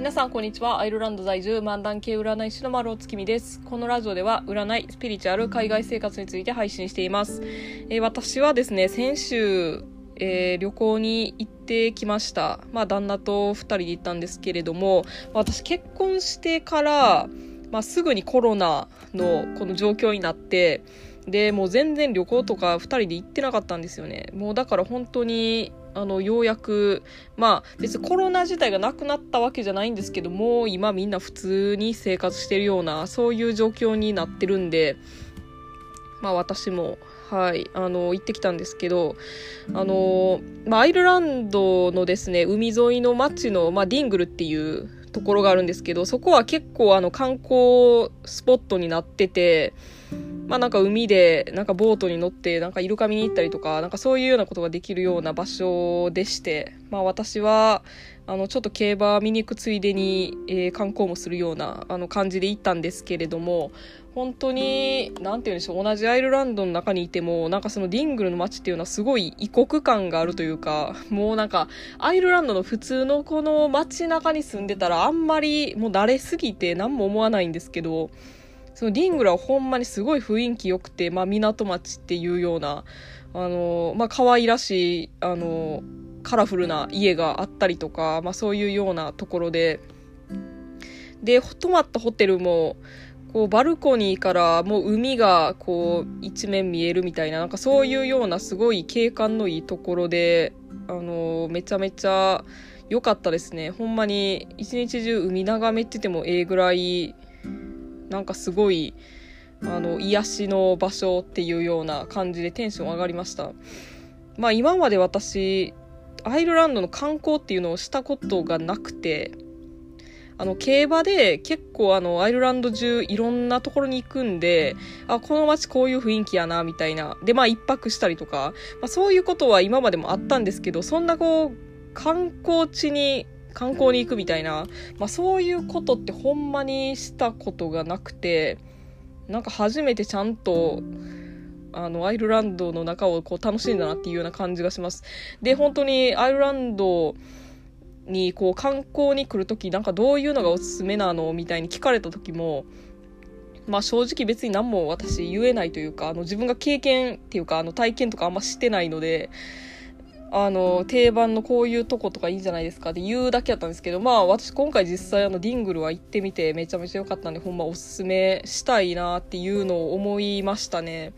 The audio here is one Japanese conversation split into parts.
皆さんこんにちは。アイルランド在住漫談系占い師の丸尾月見です。このラジオでは占いスピリチュアル海外生活について配信しています、えー、私はですね先週、えー、旅行に行ってきました。まあ旦那と2人で行ったんですけれども私結婚してから、まあ、すぐにコロナのこの状況になってでもう全然旅行とか2人で行ってなかったんですよね。もうだから本当にあの、ようやく、まあ、別にコロナ自体がなくなったわけじゃないんですけども、今みんな普通に生活してるような、そういう状況になってるんで、まあ私も、はい、あの、行ってきたんですけど、あの、まあアイルランドのですね、海沿いの町の、まあディングルっていうところがあるんですけど、そこは結構あの観光スポットになってて、まあなんか海でなんかボートに乗ってなんかイルカ見に行ったりとかなんかそういうようなことができるような場所でしてまあ私はあのちょっと競馬見に行くついでに、えー、観光もするようなあの感じで行ったんですけれども本当に何て言うんでしょう同じアイルランドの中にいてもなんかそのディングルの街っていうのはすごい異国感があるというかもうなんかアイルランドの普通のこの街中に住んでたらあんまりもう慣れすぎて何も思わないんですけどそのディングラはほんまにすごい雰囲気良くて、まあ、港町っていうような、あの、まあ、可愛らしい、あの、カラフルな家があったりとか、まあ、そういうようなところで、で、泊まったホテルも、こう、バルコニーからもう海がこう、一面見えるみたいな、なんかそういうようなすごい景観のいいところで、あの、めちゃめちゃ良かったですね。ほんまに一日中海眺めててもええぐらいなんかすごいあの癒しの場所っていうような感じでテンション上がりました。まあ今まで私アイルランドの観光っていうのをしたことがなくてあの競馬で結構あのアイルランド中いろんなところに行くんであこの街こういう雰囲気やなみたいな。でまあ一泊したりとか、まあ、そういうことは今までもあったんですけどそんなこう観光地に観光に行くみたいな、まあ、そういうことってほんまにしたことがなくてなんか初めてちゃんとあのアイルランドの中をこう楽しんだなっていうような感じがします。で本当にアイルランドにこう観光に来る時なんかどういうのがおすすめなのみたいに聞かれた時もまあ正直別に何も私言えないというかあの自分が経験っていうかあの体験とかあんましてないのであの、定番のこういうとことかいいんじゃないですかって言うだけだったんですけど、まあ私今回実際あのディングルは行ってみてめちゃめちゃ良かったんで、ほんまおすすめしたいなっていうのを思いましたね。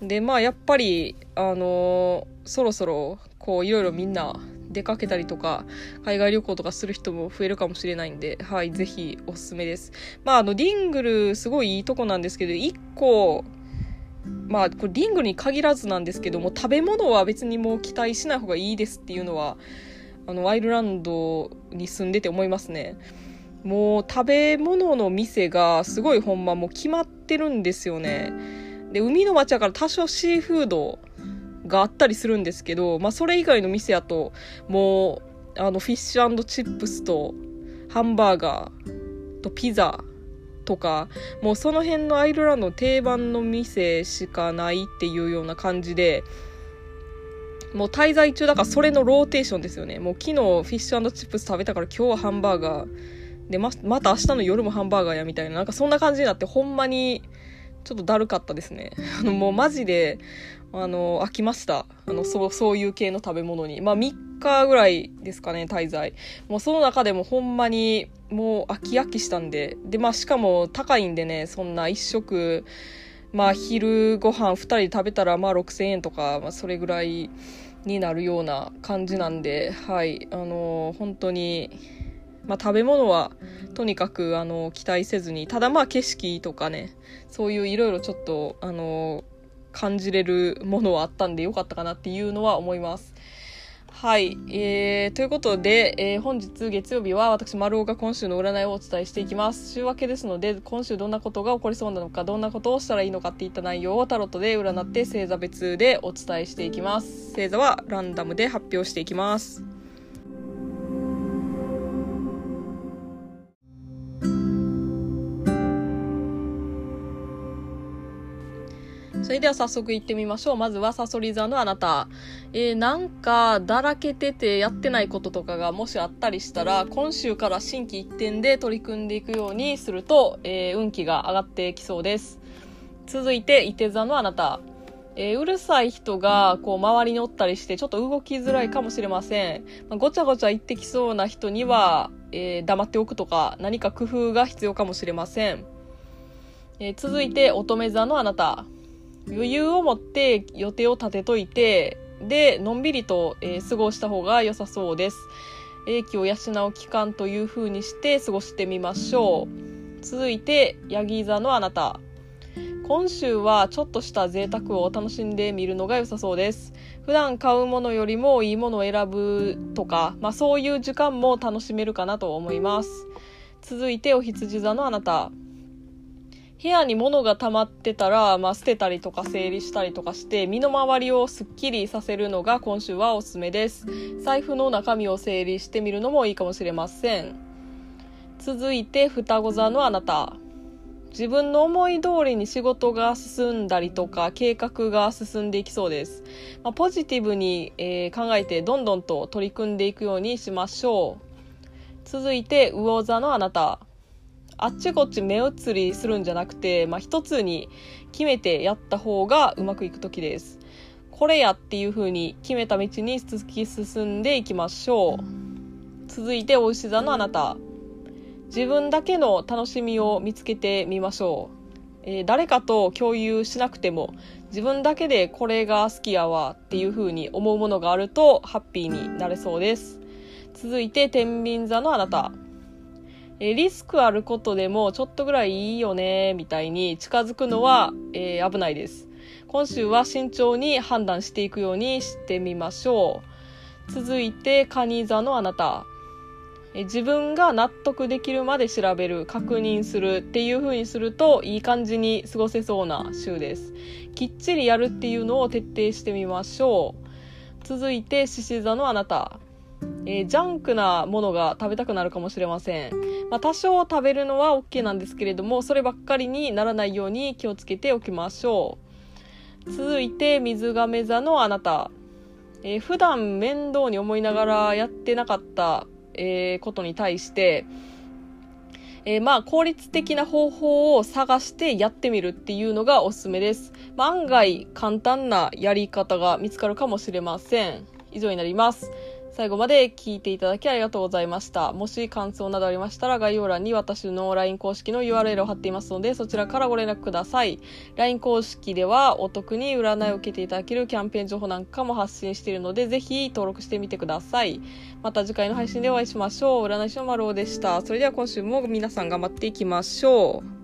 で、まあやっぱり、あの、そろそろこういろいろみんな出かけたりとか、海外旅行とかする人も増えるかもしれないんで、はい、ぜひおすすめです。まああの、ディングルすごいいいとこなんですけど、一個、まあこれリングに限らずなんですけども食べ物は別にもう期待しない方がいいですっていうのはあのアイルランドに住んでて思いますね。もう食べ物の店がすごいほんまもう決まってるんですよね。で海の町やから多少シーフードがあったりするんですけど、まあ、それ以外の店やともうあのフィッシュチップスとハンバーガーとピザとかもうその辺のアイルランドの定番の店しかないっていうような感じでもう滞在中だからそれのローテーションですよね。もう昨日フィッシュチップス食べたから今日はハンバーガーでままた明日の夜もハンバーガーやみたいななんかそんな感じになってほんまにちょっとだるかったですね。あのもうマジであの飽きました。あのそうそういう系の食べ物に。まあ3日ぐらいですかね滞在。もうその中でもほんまにもう飽き飽きしたんで。で、まあしかも高いんでね、そんな一食、まあ昼ご飯2人で食べたらまあ6000円とか、まあそれぐらいになるような感じなんで、はい、あのー、本当に、まあ食べ物はとにかくあの期待せずに、ただまあ景色とかね、そういういろいろちょっとあの感じれるものはあったんでよかったかなっていうのは思います。はい。えー、ということで、えー、本日月曜日は私、丸尾が今週の占いをお伝えしていきます。週明けですので、今週どんなことが起こりそうなのか、どんなことをしたらいいのかっていった内容をタロットで占って星座別でお伝えしていきます。星座はランダムで発表していきます。それでは早速行ってみましょう。まずはサソリ座のあなた。えー、なんか、だらけててやってないこととかがもしあったりしたら、今週から心機一転で取り組んでいくようにすると、えー、運気が上がってきそうです。続いて、伊手座のあなた。えー、うるさい人が、こう、周りにおったりして、ちょっと動きづらいかもしれません。まあ、ごちゃごちゃ言ってきそうな人には、え黙っておくとか、何か工夫が必要かもしれません。え続いて、乙女座のあなた。余裕を持って予定を立てといて、で、のんびりと、えー、過ごした方が良さそうです。英気を養う期間という風にして過ごしてみましょう。続いて、ヤギ座のあなた。今週はちょっとした贅沢を楽しんでみるのが良さそうです。普段買うものよりもいいものを選ぶとか、まあそういう時間も楽しめるかなと思います。続いて、お羊座のあなた。部屋に物が溜まってたら、まあ、捨てたりとか整理したりとかして身の回りをすっきりさせるのが今週はおすすめです。財布の中身を整理してみるのもいいかもしれません。続いて双子座のあなた。自分の思い通りに仕事が進んだりとか計画が進んでいきそうです、まあ、ポジティブに、えー、考えてどんどんと取り組んでいくようにしましょう。続いて魚座のあなた。あっちこっち目移りするんじゃなくて、まあ、一つに決めてやった方がうまくいく時です。これやっていう風に決めた道に突き進んでいきましょう。続いて、お牛座のあなた。自分だけの楽しみを見つけてみましょう。えー、誰かと共有しなくても自分だけでこれが好きやわっていう風に思うものがあるとハッピーになれそうです。続いて、天秤座のあなた。えリスクあることでもちょっとぐらいいいよね、みたいに近づくのは、えー、危ないです。今週は慎重に判断していくようにしてみましょう。続いて、カニ座のあなた。え自分が納得できるまで調べる、確認するっていう風にするといい感じに過ごせそうな週です。きっちりやるっていうのを徹底してみましょう。続いて、獅子座のあなた。えー、ジャンクなものが食べたくなるかもしれません。まあ、多少食べるのは OK なんですけれども、そればっかりにならないように気をつけておきましょう。続いて、水亀座のあなた。えー、普段面倒に思いながらやってなかった、えー、ことに対して、えー、まあ、効率的な方法を探してやってみるっていうのがおすすめです。まあ、案外簡単なやり方が見つかるかもしれません。以上になります。最後まで聞いていただきありがとうございました。もし感想などありましたら概要欄に私の LINE 公式の URL を貼っていますのでそちらからご連絡ください。LINE 公式ではお得に占いを受けていただけるキャンペーン情報なんかも発信しているのでぜひ登録してみてください。また次回の配信でお会いしましょう。占い師の丸尾でした。それでは今週も皆さん頑張っていきましょう。